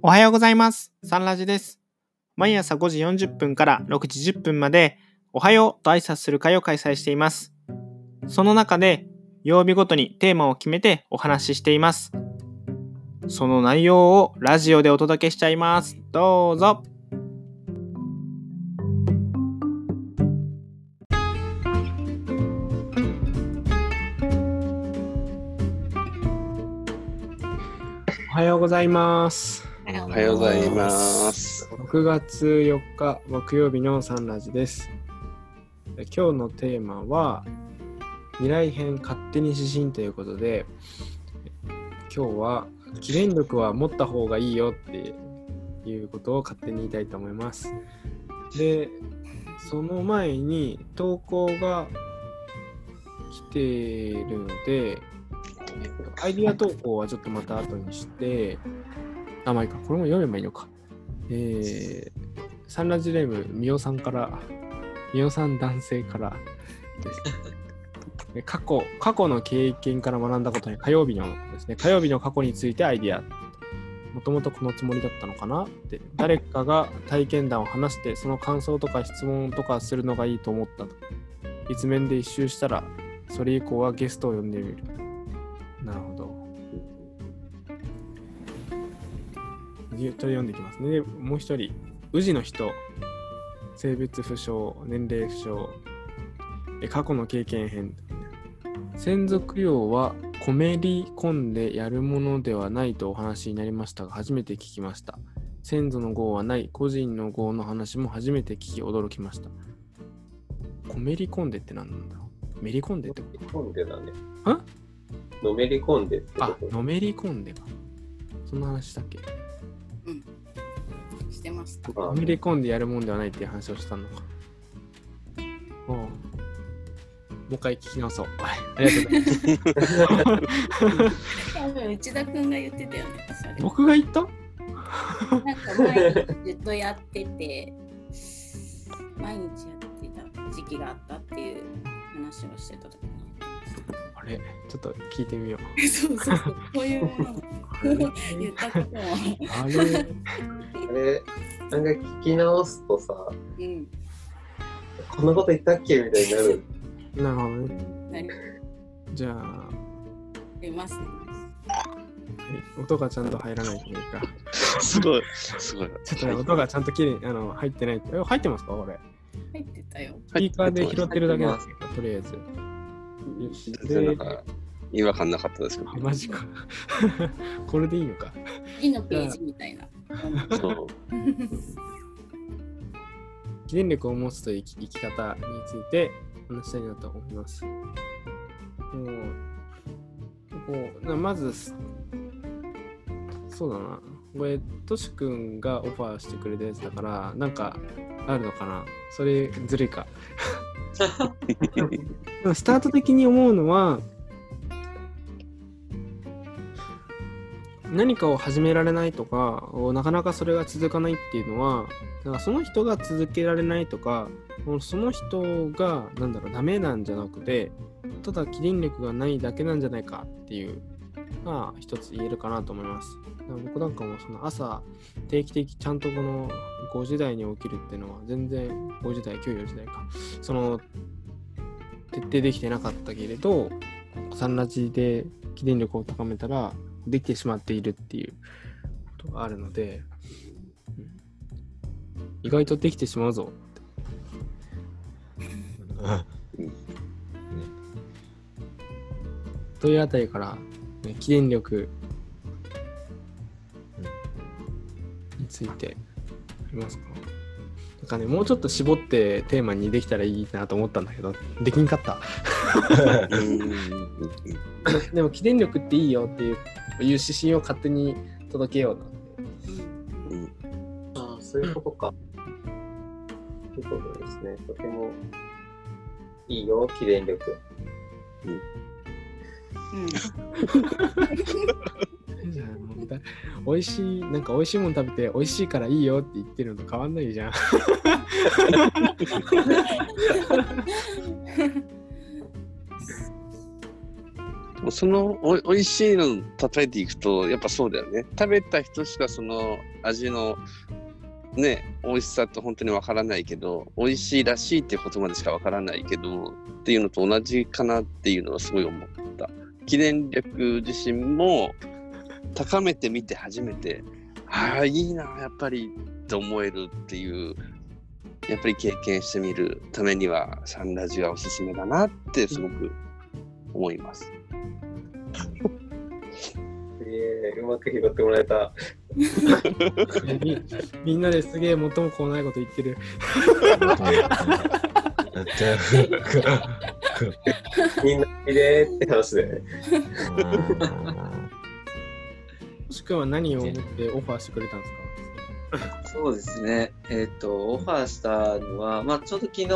おはようございます。サンラジです。毎朝5時40分から6時10分まで、おはようと挨拶する会を開催しています。その中で、曜日ごとにテーマを決めてお話ししています。その内容をラジオでお届けしちゃいます。どうぞ。おはようございます。おはようございます。6月4日木曜日のサンラジです。今日のテーマは未来編勝手に指針ということで今日は記念力は持った方がいいよっていうことを勝手に言いたいと思います。で、その前に投稿が来ているので、えっとアイディア投稿はちょっとまた後にして、あ、まあいいか、これも読めばいいのか。えー、サンラジレーム、みおさんから、みおさん男性から 過去、過去の経験から学んだことに火曜日のですね、火曜日の過去についてアイディア。もともとこのつもりだったのかな？って、誰かが体験談を話して、その感想とか質問とかするのがいいと思ったと。一面で一周したら、それ以降はゲストを呼んでみる。ゆっと読んでいきますね。でもう一人、宇治の人、性別不詳、年齢不詳、え過去の経験編。先祖供養はこめり込んでやるものではないとお話になりましたが、初めて聞きました。先祖の号はない、個人の号の話も初めて聞き驚きました。こめり込んでって何なんだろう？めり込んでってこ込んでだね。んのめり込んでってとあ。のめり込んでか。そんな話したっけ？してました。まあのめり込んでやるもんではないっていう話をしたのか。おうもう一回聞き直そう。はい、ありがとうございます。多分内田くんが言ってたよね。それ僕が言った？なんか前にずっとやってて、毎日やってた時期があったっていう話をしてた時れちょっと聞いてみよう。そうそうそう、こういう 言ったことも。あれ？あれ、なんか聞き直すとさ、うん。こんなこと言ったっけみたいになる。なるほどね。じゃあ、はますね。い、音がちゃんと入らないといいか。すごい、すごい。ちょっとね、音がちゃんときれいあの入ってない。え入ってますか？これ。入ってたよ。スピーカーで拾ってるだけなんですけど、とりあえず。なん、か違和感なかったですけどあ、。マジか。これでいいのか。次のページみたいな。そう。記念力を持つという生き生き方について話したいなと思います。もうこうなまず、そうだな。これ、としくんがオファーしてくれたやつだから、なんかあるのかなそれずるいか。スタート的に思うのは、何かを始められないとか、なかなかそれが続かないっていうのは、だからその人が続けられないとか、その人が、なんだろう、ダメなんじゃなくて、ただ起電力がないだけなんじゃないかっていうが一つ言えるかなと思います。だから僕なんかもその朝定期的ちゃんとこの5時台に起きるっていうのは全然5時台、今日4時台か。その徹底できてなかったけれど、サンラジで起電力を高めたらできてしまっているっていうことがあるので、うん意外とできてしまうぞというあたりから、ね、起電力についてありますか？なんかね、もうちょっと絞ってテーマにできたらいいなと思ったんだけど、できんかった。でも、起電力っていいよっていういう指針を勝手に届けような。うんうんああ、そういうことか。ということですね。とてもいいよ、記念力。うん。うだ美味しい、なんか美味しいもの食べて美味しいからいいよって言ってるのと変わんないじゃん。そのおおいしいの例えていくとやっぱそうだよね。食べた人しかその味のね美味しさって本当にわからないけど美味しいらしいってことまでしかわからないけどっていうのと同じかなっていうのはすごい思った記念力自身も高めてみて初めてああいいなやっぱりって思えるっていうやっぱり経験してみるためにはサンラジはおすすめだなってすごく思います。すげえ、うまく拾ってもらえた。みみんなですげえ最もこうないこと言ってる。みんな好きでーって話だよね。もしくは何を思ってオファーしてくれたんですか？そうですね。えっ、と、オファーしたのは、まあ、ちょうど昨日、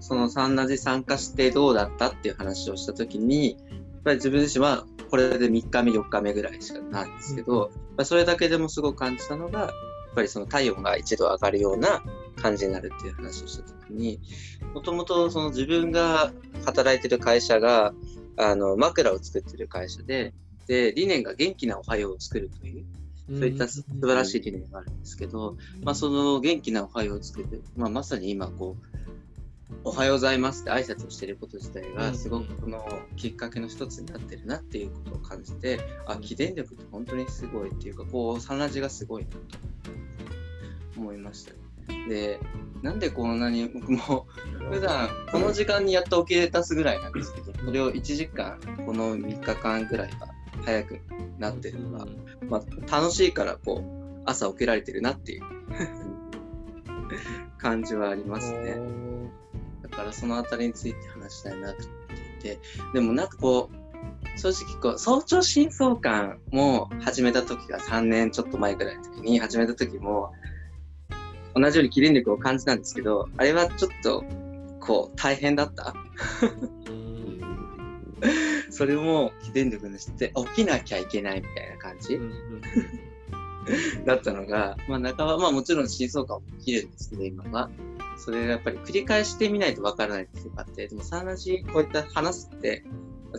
そのサンラジ参加してどうだったっていう話をしたときに、やっぱり自分自身はこれで3日目、4日目ぐらいしかないんですけど、まあ、それだけでもすごく感じたのが、やっぱりその体温が一度上がるような感じになるっていう話をしたときに、もともとその自分が働いてる会社が、あの、枕を作ってる会社で、で、理念が元気なおはようを作るという、そういった素晴らしい理念があるんですけど、まあ、その元気なおはようを作って、まあ、まさに今こう、おはようございますって挨拶をしていること自体がすごくこのきっかけの一つになってるなっていうことを感じて、あ、起電力って本当にすごいっていうか、こう、サンラジがすごいなと思いました。ね。で、なんでこんなに僕も普段この時間にやっと起きれたすぐらいなんです。けど、それを1時間、この3日間ぐらいは早くなってるのが、まあ、楽しいからこう朝起きられてるなっていう。感じはありますね。だからそのあたりについて話したいなと思っていて、でもなんかこう、正直こう、早朝真相感も始めた時が3年ちょっと前ぐらいの時に始めた時も、同じように起電力を感じたんですけど、あれはちょっとこう大変だった？それも起電力にして起きなきゃいけないみたいな感じ？だったのが、まあ、半ば、まあもちろん真相感も起きるんですけど、今は。それがやっぱり繰り返してみないとわからないっていうのがあって、でもサンラジこういった話すって、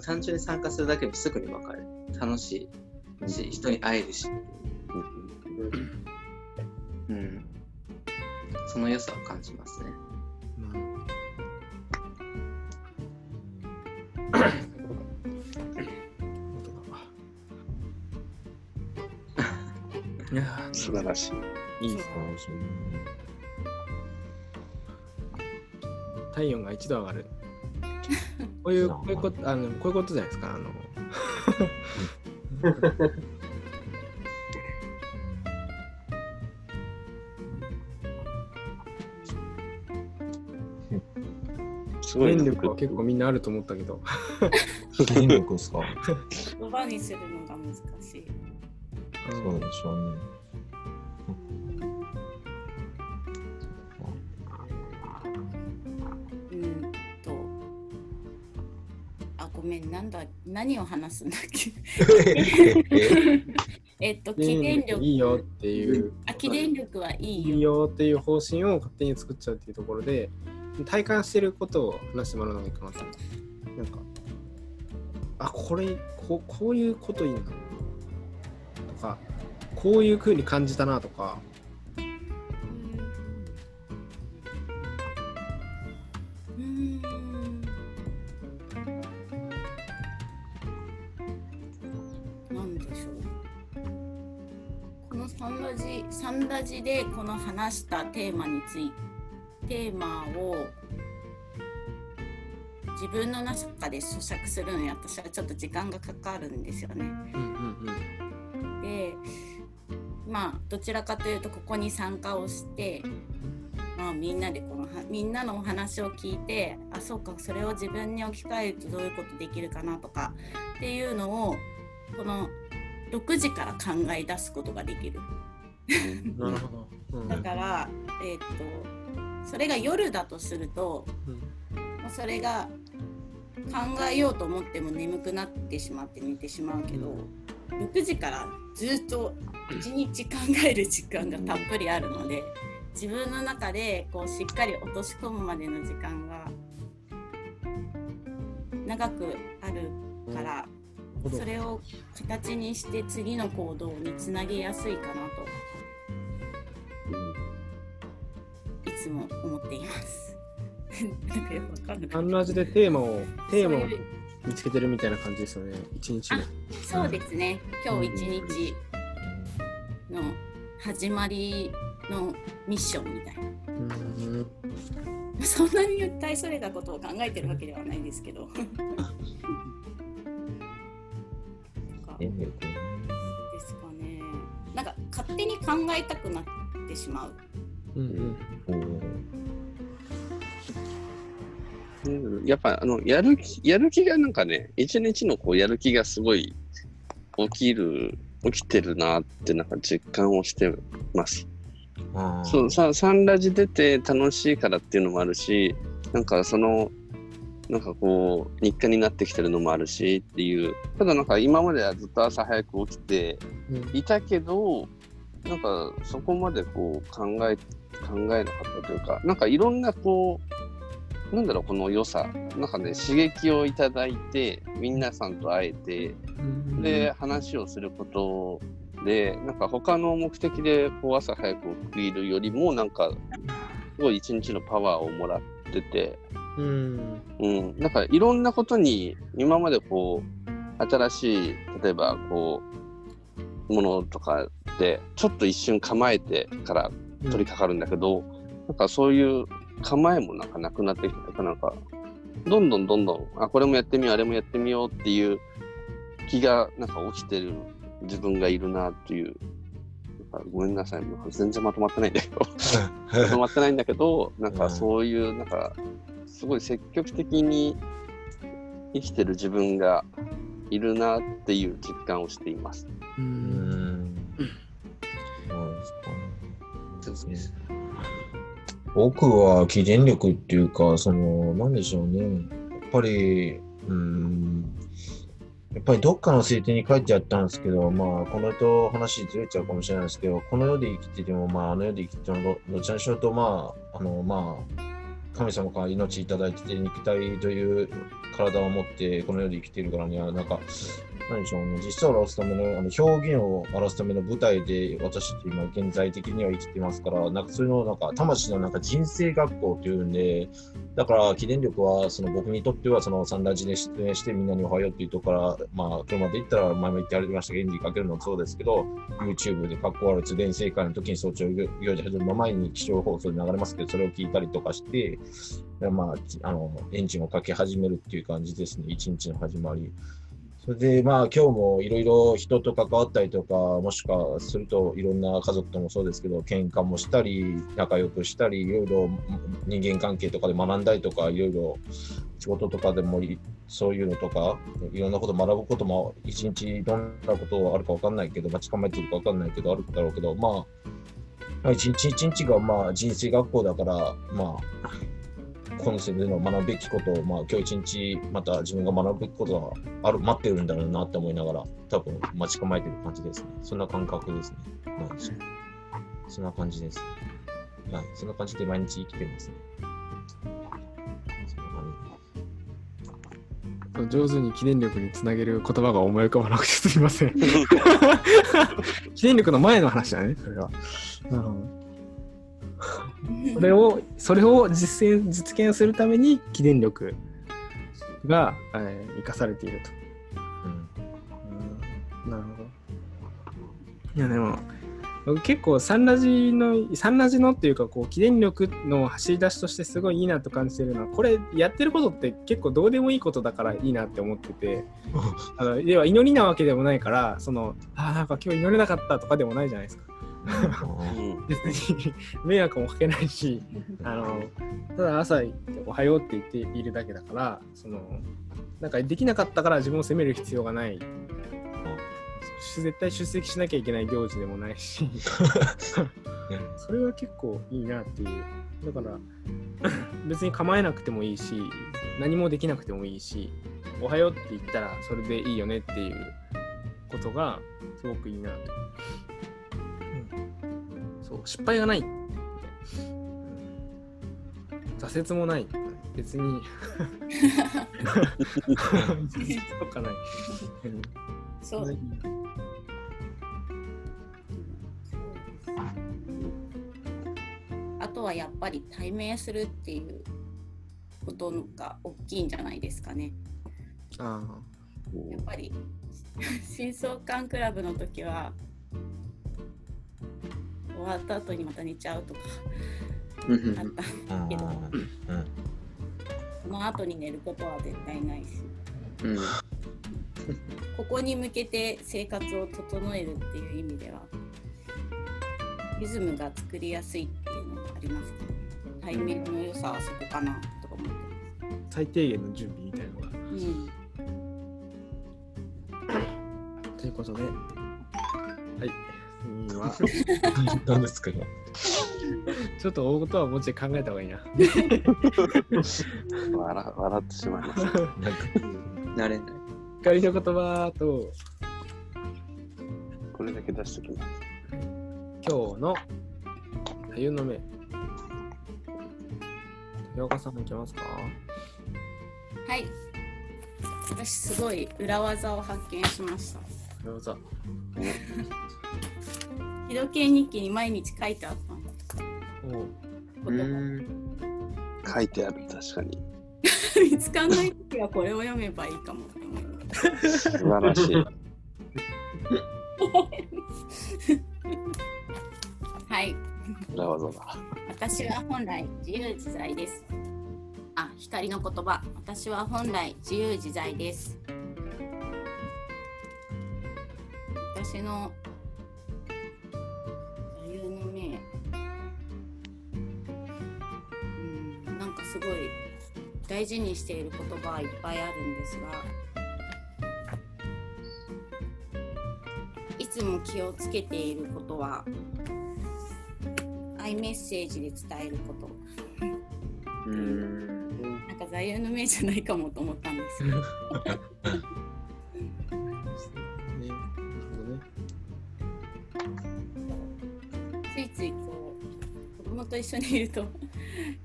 単純に参加するだけでもすぐにわかる。楽しいし、人に会えるし。うん。その良さを感じますね。いや素晴らしい。いいですね。体温が一度上がる。こういう、こういうこと、あの、こういうことじゃないですか。あの。すごいな。電力は結構みんなあると思ったけど。電力ですか？言葉にするのが難しい。そうでしょうね。うんと。あ、ごめん、なんだ、何を話すんだっけ？えっと、起電力。いいよっていう。あ、起電力はいいよ。いいよっていう方針を勝手に作っちゃうっていうところで、体感してることを話してもらうのがいいかなと。なんか、あ、これ、こうこういうこといいな。とか、こういう風に感じたなとか、うーんなんでしょう。このサンラジ、サンラジでこの話したテーマについて、テーマを自分の中で咀嚼するのに私はちょっと時間がかかるんですよね。でまあどちらかというとここに参加をして、まあ、みんなでこのはみんなのお話を聞いてあそうかそれを自分に置き換えるとどういうことできるかなとかっていうのをこの6時から考え出すことができる。うん。なるほど。うんだから、えーっとそれが夜だとするとうん。もうそれが考えようと思っても眠くなってしまって寝てしまうけど、6時からずっと1日考える時間がたっぷりあるので自分の中でこうしっかり落とし込むまでの時間が長くあるからそれを形にして次の行動につなげやすいかなとつも思っています。なんかよくわかんないサンラジでテーマを、テーマを見つけてるみたいな感じですよね、一日の。そうですね。今日一日の始まりのミッションみたいな。うんそんなに大それたことを考えてるわけではないですけど。で。すかね。なんか勝手に考えたくなってしまう。うんうんやっぱあのやる気やる気がなんかね一日のこうやる気がすごい起きる起きてるなってなんか実感をしてます。そうさサンラジ出て楽しいからっていうのもあるしなんかそのなんかこう日課になってきてるのもあるしっていう。ただなんか今まではずっと朝早く起きてうん。いたけどなんかそこまでこう考え考えなかったというかなんかいろんなこうなんだろうこの良さなんかね刺激をいただいて皆さんと会えてうんで話をすることでなんか他の目的でこう朝早く起きるよりもなんかすごい一日のパワーをもらってて、うん。うん、なんかいろんなことに今までこう新しい例えばこうものとかでちょっと一瞬構えてから取り掛かるんだけど、なんかそういう構えもなんかなくなってきてなんかどんどんどんどんあこれもやってみようあれもやってみようっていう気がなんか起きてる自分がいるなっていう。ごめんなさい、もう全然まとまってないんだけど、まとまってないんだけど、なんかそういう、なんか、すごい積極的に生きてる自分がいるなっていう実感をしています。ううんん。ですね。僕は機嫌力っていうか、その、なんでしょうね。やっぱり、うん、やっぱりどっかの聖典に書いてあったんですけど、まあ、この人話ずれちゃうかもしれないですけど、この世で生きてても、まあ、あの世で生きてても、どちらにしろと、まあ、あの、まあ、神様から命いただいてて、肉体という体を持って、この世で生きているからには、なんか、何でしょうね、実際を表すための、あの表現を表すための舞台で、私たち今現在的には生きてますから、なんかそれの、なんか、魂のなんか人生学校というんで、だから、起電力は、その僕にとっては、そのサンラジで出演してみんなにおはようっていうところから、まあ、車で行ったら、前も言ってありましたが、エンジンかけるのもそうですけど、YouTube で格好悪い通電正解の時に早朝行事始める前に気象放送で流れます。けど、それを聞いたりとかして、まあ、あの、エンジンをかけ始めるっていう感じですね、一日の始まり。それで、まあ、今日もいろいろ人と関わったりとか、もしくはするといろんな家族ともそうですけど、喧嘩もしたり、仲良くしたり、いろいろ人間関係とかで学んだりとか、いろいろ仕事とかでもそういうのとか、いろんなこと学ぶことも、一日どんなことあるか分かんないけど、待ち構えてるか分かんないけど、あるだろうけど、まあ一日一日がまあ人生学校だから、まあ、今世での学ぶべきことを、まあ、今日一日また自分が学ぶべきことがある待ってるんだろうなって思いながら多分待ち構えてる感じですね。そんな感覚ですね、まあ、そそんな感じです。はい。そんな感じで毎日生きてますね。上手に記念力につなげる言葉が思い浮かばなくてすみません。記念力の前の話だね、それは。なるほど。それを、それを実践、実現するために、記念力が、えー生かされていると。じうんなるほど。いや、でも、僕結構サンラジの、サンラジのっていうか、こう、記念力の走り出しとしてすごいいいなと感じてるのは、これ、やってることって結構どうでもいいことだからいいなって思ってて、あの要は祈りなわけでもないから、その、ああ、なんか今日祈れなかったとかでもないじゃないですか。うん別に 迷惑もかけないし、あの、ただ朝おはようって言っているだけだから、その、なんかできなかったから自分を責める必要がない。絶対出席しなきゃいけない行事でもないし、それは結構いいなっていう。だから、別に構えなくてもいいし、何もできなくてもいいし、おはようって言ったらそれでいいよねっていうことがすごくいいなと。うんそう、失敗がない。うん挫折もない。別にとかない。う んそうないあとはやっぱり対面するっていうことが大きいんじゃないですかね。あやっぱり 新相関クラブの時は終わった後にまた寝ちゃうとかうんあったうんけどうんその後に寝ることは絶対ないしうんここに向けて生活を整えるっていう意味ではリズムが作りやすいっていうのがありますね。対面の良さはそこかなとか思ってます。最低限の準備みたいなのが。うんということで、はい。次は、何ですか今ちょっと大事はもうちょい考えた方がいいな。笑笑ってしまいました。慣れない。光の言葉と、これだけ出しておきます。今日の座右の銘。竹岡さんいきますか？はい。私すごい裏技を発見しました。どうぞ。日時計日記に毎日書いてあったの。書いてある、確かに。見つかんない時はこれを読めばいいかも。素晴らしい。はい。裏技だ。私は本来自由自在です。あ、光の言葉。私は本来自由自在です。私の大事にしている言葉はいっぱいあるんですが。いつも気をつけていることはアイメッセージで伝えることうん。なんか座右の銘じゃないかもと思ったんですよ。ね、なるほどね。ついついこう子供と一緒にいると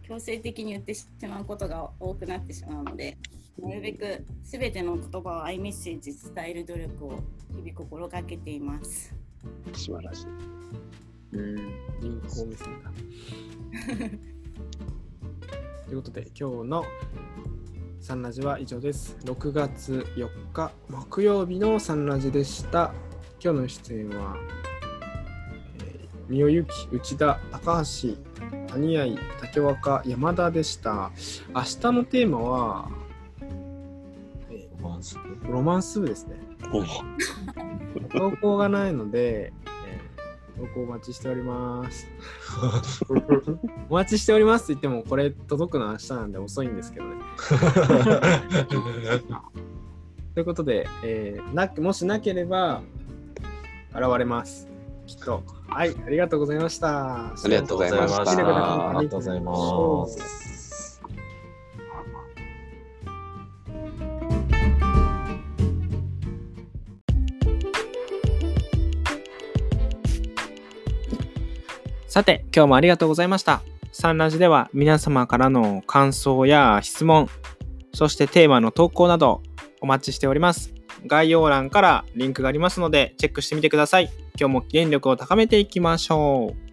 強制的に言ってしまうことが多くなってしまうのでなるべく全ての言葉をアイメッセージで伝える努力を日々心がけています。素晴らしい。うん。銀行目線だ。ということで、今日のサンラジは以上です。6月4日木曜日のサンラジでした。今日の出演は、えー、三尾由紀、内田、高橋、谷合、竹若、山田でした。明日のテーマは、えロマンス？ーロマンス部ですね。お投稿がないので、えー投稿お待ちしております。お待ちしておりますって言っても、これ届くのは明日なんで遅いんですけどね。ということで、えーなもしなければ、現れます。きっと。はい、ありがとうございました。ありがとうございましたありがとうございます。さて、今日もありがとうございました。サンラジでは皆様からの感想や質問、そしてテーマの投稿などお待ちしております。概要欄からリンクがありますのでチェックしてみてください。今日も原力を高めていきましょう。